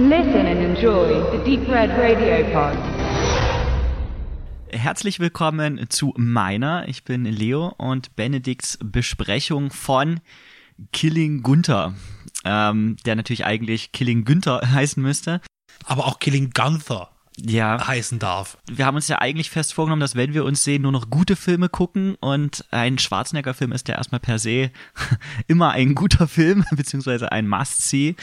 Listen and enjoy the Deep Red Radio Pod. Herzlich willkommen zu meiner, ich bin Leo und Benedikts Besprechung von Killing Gunther, ähm, der natürlich eigentlich Killing Günther heißen müsste. Aber auch Killing Gunther ja. heißen darf. Wir haben uns ja eigentlich fest vorgenommen, dass wenn wir uns sehen, nur noch gute Filme gucken und ein Schwarzenegger-Film ist ja erstmal per se immer ein guter Film, beziehungsweise ein Must-See.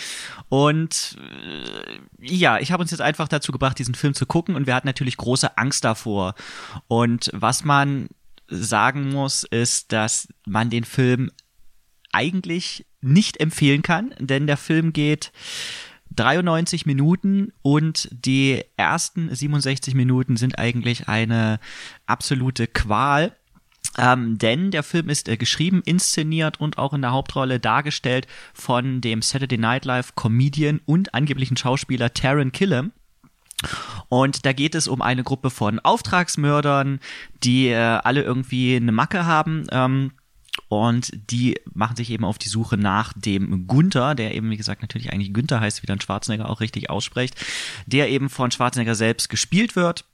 Und äh, ja, ich habe uns jetzt einfach dazu gebracht, diesen Film zu gucken und wir hatten natürlich große Angst davor. Und was man sagen muss, ist, dass man den Film eigentlich nicht empfehlen kann, denn der Film geht 93 Minuten und die ersten 67 Minuten sind eigentlich eine absolute Qual. Ähm, denn der Film ist äh, geschrieben, inszeniert und auch in der Hauptrolle dargestellt von dem Saturday Night Live Comedian und angeblichen Schauspieler Taron Killam. Und da geht es um eine Gruppe von Auftragsmördern, die äh, alle irgendwie eine Macke haben. Ähm, und die machen sich eben auf die Suche nach dem Gunther, der eben, wie gesagt, natürlich eigentlich Günther heißt, wie dann Schwarzenegger auch richtig ausspricht, der eben von Schwarzenegger selbst gespielt wird.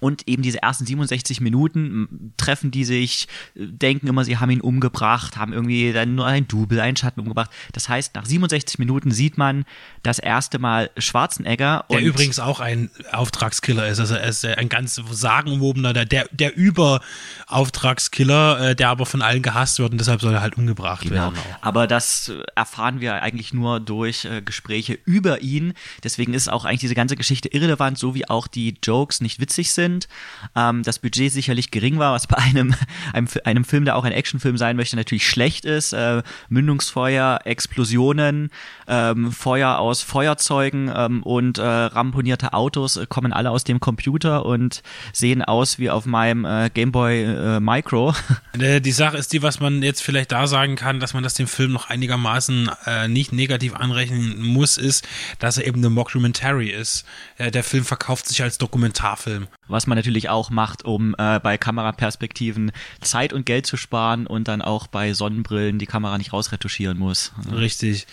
Und eben diese ersten 67 Minuten treffen die sich, denken immer, sie haben ihn umgebracht, haben irgendwie dann nur ein Double, einen Schatten umgebracht. Das heißt, nach 67 Minuten sieht man das erste Mal Schwarzenegger. Der übrigens auch ein Auftragskiller ist. Also er ist ein ganz sagenumwobener, der, der, der Über-Auftragskiller, äh, der aber von allen gehasst wird und deshalb soll er halt umgebracht genau. werden. Auch. Aber das erfahren wir eigentlich nur durch äh, Gespräche über ihn. Deswegen ist auch eigentlich diese ganze Geschichte irrelevant, so wie auch die Jokes nicht witzig sind sind. Ähm, das Budget sicherlich gering war, was bei einem, einem, einem Film, der auch ein Actionfilm sein möchte, natürlich schlecht ist. Äh, Mündungsfeuer, Explosionen, ähm, Feuer aus Feuerzeugen ähm, und äh, ramponierte Autos äh, kommen alle aus dem Computer und sehen aus wie auf meinem äh, Gameboy äh, Micro. Die Sache ist die, was man jetzt vielleicht da sagen kann, dass man das dem Film noch einigermaßen äh, nicht negativ anrechnen muss, ist, dass er eben eine Mockumentary ist. Äh, der Film verkauft sich als Dokumentarfilm was man natürlich auch macht, um äh, bei Kameraperspektiven Zeit und Geld zu sparen und dann auch bei Sonnenbrillen die Kamera nicht rausretuschieren muss. Richtig.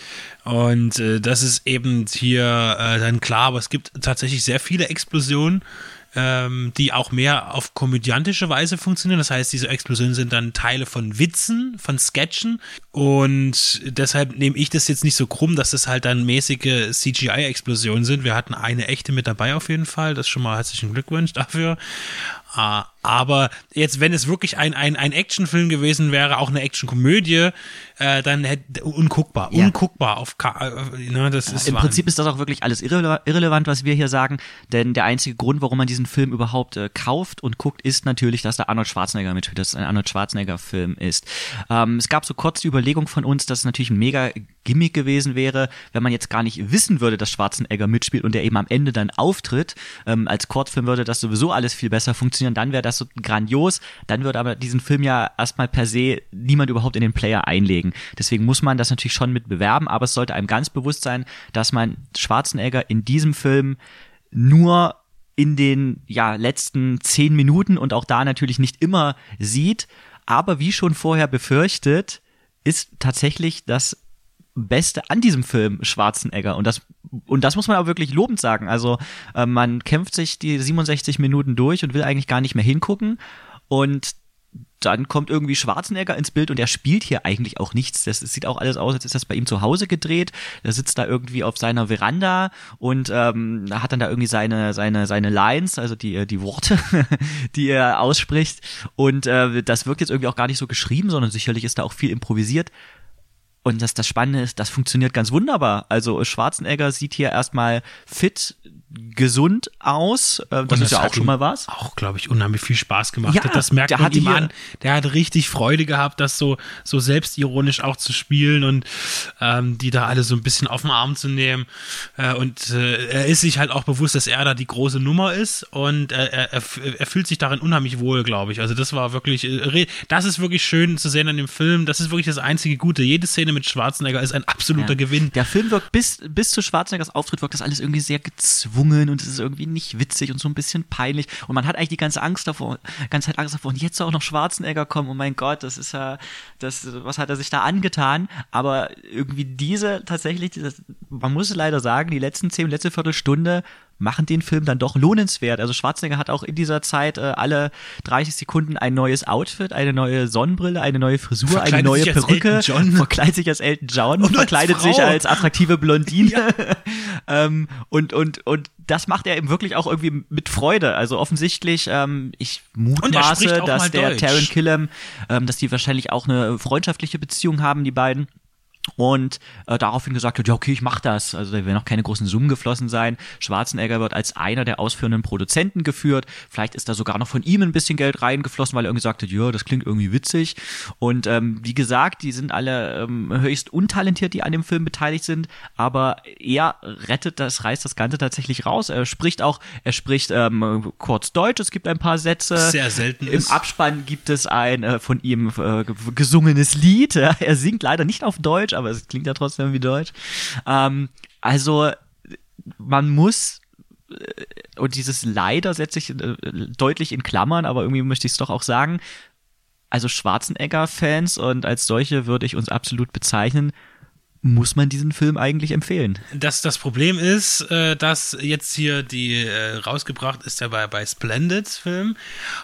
Und äh, das ist eben hier äh, dann klar, aber es gibt tatsächlich sehr viele Explosionen ähm, die auch mehr auf komödiantische Weise funktionieren. Das heißt, diese Explosionen sind dann Teile von Witzen, von Sketchen und deshalb nehme ich das jetzt nicht so krumm, dass das halt dann mäßige CGI-Explosionen sind. Wir hatten eine echte mit dabei auf jeden Fall. Das schon mal herzlichen Glückwunsch dafür. Ah, aber jetzt, wenn es wirklich ein, ein, ein Actionfilm gewesen wäre, auch eine Actionkomödie, äh, dann hätte unguckbar, ja. unguckbar auf äh, ne, das ist Im Wahnsinn. Prinzip ist das auch wirklich alles irrele irrelevant, was wir hier sagen, denn der einzige Grund, warum man diesen Film überhaupt äh, kauft und guckt, ist natürlich, dass da Arnold Schwarzenegger mitspielt, dass es ein Arnold Schwarzenegger Film ist. Ähm, es gab so kurz die Überlegung von uns, dass es natürlich ein mega Gimmick gewesen wäre, wenn man jetzt gar nicht wissen würde, dass Schwarzenegger mitspielt und der eben am Ende dann auftritt. Ähm, als Kurzfilm würde das sowieso alles viel besser funktionieren, dann wäre das so grandios, dann würde aber diesen Film ja erstmal per se niemand überhaupt in den Player einlegen. Deswegen muss man das natürlich schon mit bewerben, aber es sollte einem ganz bewusst sein, dass man Schwarzenegger in diesem Film nur in den ja, letzten zehn Minuten und auch da natürlich nicht immer sieht. Aber wie schon vorher befürchtet, ist tatsächlich das Beste an diesem Film Schwarzenegger. Und das, und das muss man auch wirklich lobend sagen. Also äh, man kämpft sich die 67 Minuten durch und will eigentlich gar nicht mehr hingucken. Und dann kommt irgendwie Schwarzenegger ins Bild und er spielt hier eigentlich auch nichts. Das, das sieht auch alles aus, als ist das bei ihm zu Hause gedreht. Er sitzt da irgendwie auf seiner Veranda und ähm, hat dann da irgendwie seine seine seine Lines, also die die Worte, die er ausspricht. Und äh, das wirkt jetzt irgendwie auch gar nicht so geschrieben, sondern sicherlich ist da auch viel improvisiert. Und das, das Spannende ist, das funktioniert ganz wunderbar. Also Schwarzenegger sieht hier erstmal fit, gesund aus. Äh, das, das ist ja auch schon mal was. Auch, glaube ich, unheimlich viel Spaß gemacht ja. Das merkt man ihm an. Der hat richtig Freude gehabt, das so, so selbstironisch auch zu spielen und ähm, die da alle so ein bisschen auf den Arm zu nehmen. Äh, und äh, er ist sich halt auch bewusst, dass er da die große Nummer ist und äh, er, er, er fühlt sich darin unheimlich wohl, glaube ich. Also das war wirklich, äh, das ist wirklich schön zu sehen an dem Film. Das ist wirklich das einzige Gute. Jede Szene mit mit Schwarzenegger ist ein absoluter Ja. Gewinn. Der Film wirkt bis, bis zu Schwarzeneggers Auftritt wirkt das alles irgendwie sehr gezwungen und es ist irgendwie nicht witzig und so ein bisschen peinlich. Und man hat eigentlich die ganze Angst davor, ganze Zeit Angst davor. Und jetzt soll auch noch Schwarzenegger kommen. Oh mein Gott, das ist ja, das, was hat er sich da angetan? Aber irgendwie diese tatsächlich, dieses, man muss leider sagen, die letzten zehn, letzte Viertelstunde machen den Film dann doch lohnenswert. Also Schwarzenegger hat auch in dieser Zeit äh, alle 30 Sekunden ein neues Outfit, eine neue Sonnenbrille, eine neue Frisur, eine Verkleidet neue sich als Perücke, verkleidet sich als Elton John, Und als verkleidet sich Frau. als attraktive Blondine. ähm, und, und, und das macht er eben wirklich auch irgendwie mit Freude. Also offensichtlich, ähm, ich mutmaße, dass der Deutsch. Taron Killam, ähm, dass die wahrscheinlich auch eine freundschaftliche Beziehung haben, die beiden. Und äh, daraufhin gesagt hat, ja, okay, ich mach das. Also da werden noch keine großen Summen geflossen sein. Schwarzenegger wird als einer der ausführenden Produzenten geführt. Vielleicht ist da sogar noch von ihm ein bisschen Geld reingeflossen, weil er irgendwie gesagt hat, ja, das klingt irgendwie witzig. Und ähm, wie gesagt, die sind alle ähm, höchst untalentiert, die an dem Film beteiligt sind. Aber er rettet das, reißt das Ganze tatsächlich raus. Er spricht auch, er spricht ähm, kurz Deutsch. Es gibt ein paar Sätze. Sehr selten Im ist. Abspann gibt es ein äh, von ihm äh, ge- gesungenes Lied. Er singt leider nicht auf Deutsch, aber es klingt ja trotzdem wie Deutsch. Ähm, also man muss äh, und dieses leider setze ich äh, deutlich in Klammern, aber irgendwie möchte ich es doch auch sagen. Also Schwarzenegger-Fans und als solche würde ich uns absolut bezeichnen, muss man diesen Film eigentlich empfehlen. Das, das Problem ist, äh, dass jetzt hier die äh, rausgebracht ist ja bei, bei Splendid Film.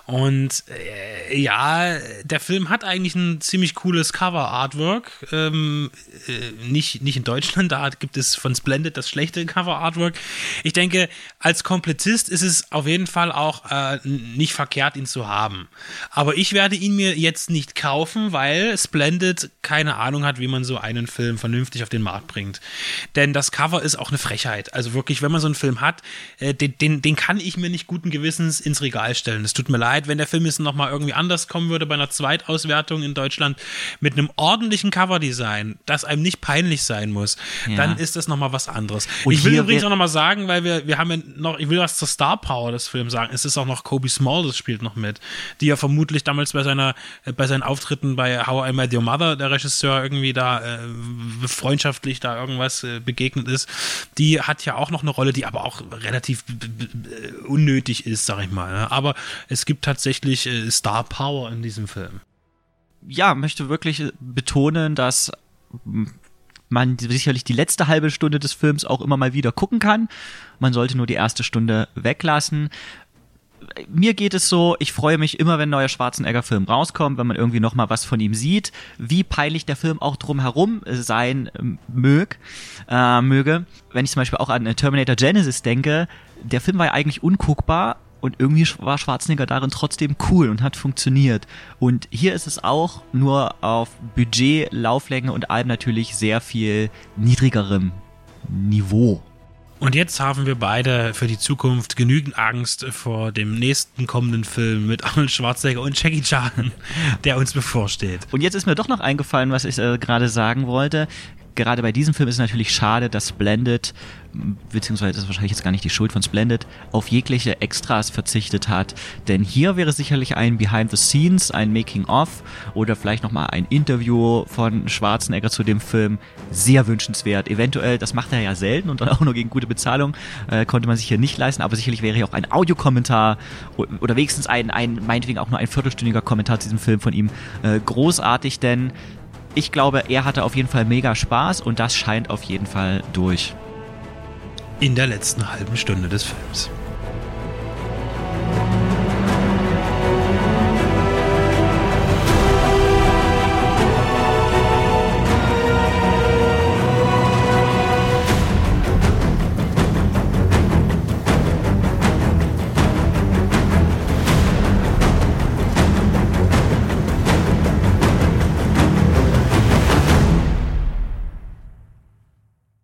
Und äh, ja, der Film hat eigentlich ein ziemlich cooles Cover-Artwork. Ähm, äh, nicht, nicht in Deutschland, da gibt es von Splendid das schlechte Cover-Artwork. Ich denke, als Komplettist ist es auf jeden Fall auch äh, nicht verkehrt, ihn zu haben. Aber ich werde ihn mir jetzt nicht kaufen, weil Splendid keine Ahnung hat, wie man so einen Film vernünftig auf den Markt bringt. Denn das Cover ist auch eine Frechheit. Also wirklich, wenn man so einen Film hat, äh, den, den, den kann ich mir nicht guten Gewissens ins Regal stellen. Es tut mir leid, wenn der Film jetzt nochmal irgendwie anders kommen würde bei einer Zweitauswertung in Deutschland mit einem ordentlichen Coverdesign, das einem nicht peinlich sein muss, Ja. dann ist das nochmal was anderes. Und ich will übrigens auch nochmal sagen, weil wir, wir haben ja noch, ich will was zur Star Power des Films sagen. Es ist auch noch Kobe Small, das spielt noch mit, die ja vermutlich damals bei seiner, äh, bei seinen Auftritten bei How I Met Your Mother, der Regisseur, irgendwie da äh, freundschaftlich da irgendwas äh, begegnet ist. Die hat ja auch noch eine Rolle, die aber auch relativ b- unnötig ist, sag ich mal. Ne? Aber es gibt tatsächlich äh, Star Power in diesem Film. ja, möchte wirklich betonen, dass man sicherlich die letzte halbe Stunde des Films auch immer mal wieder gucken kann. Man sollte nur die erste Stunde weglassen. Mir geht es so, ich freue mich immer, wenn ein neuer Schwarzenegger-Film rauskommt, wenn man irgendwie noch mal was von ihm sieht, wie peinlich der Film auch drumherum sein ähm, mög, äh, möge. Wenn ich zum Beispiel auch an äh, Terminator Genesis denke, der Film war ja eigentlich unguckbar und irgendwie war Schwarzenegger darin trotzdem cool und hat funktioniert. Und hier ist es auch nur auf Budget, Lauflänge und allem natürlich sehr viel niedrigerem Niveau. Und jetzt haben wir beide für die Zukunft genügend Angst vor dem nächsten kommenden Film mit Arnold Schwarzenegger und Jackie Chan, der uns bevorsteht. Und jetzt ist mir doch noch eingefallen, was ich äh, gerade sagen wollte. Gerade bei diesem Film ist es natürlich schade, dass Splendid, beziehungsweise das ist wahrscheinlich jetzt gar nicht die Schuld von Splendid, auf jegliche Extras verzichtet hat. Denn hier wäre sicherlich ein Behind the Scenes, ein Making-of oder vielleicht nochmal ein Interview von Schwarzenegger zu dem Film sehr wünschenswert. Eventuell, das macht er ja selten und dann auch nur gegen gute Bezahlung, äh, konnte man sich hier nicht leisten, aber sicherlich wäre hier auch ein Audiokommentar oder wenigstens ein, ein, meinetwegen auch nur ein viertelstündiger Kommentar zu diesem Film von ihm äh, großartig, denn ich glaube, er hatte auf jeden Fall mega Spaß und das scheint auf jeden Fall durch. In der letzten halben Stunde des Films.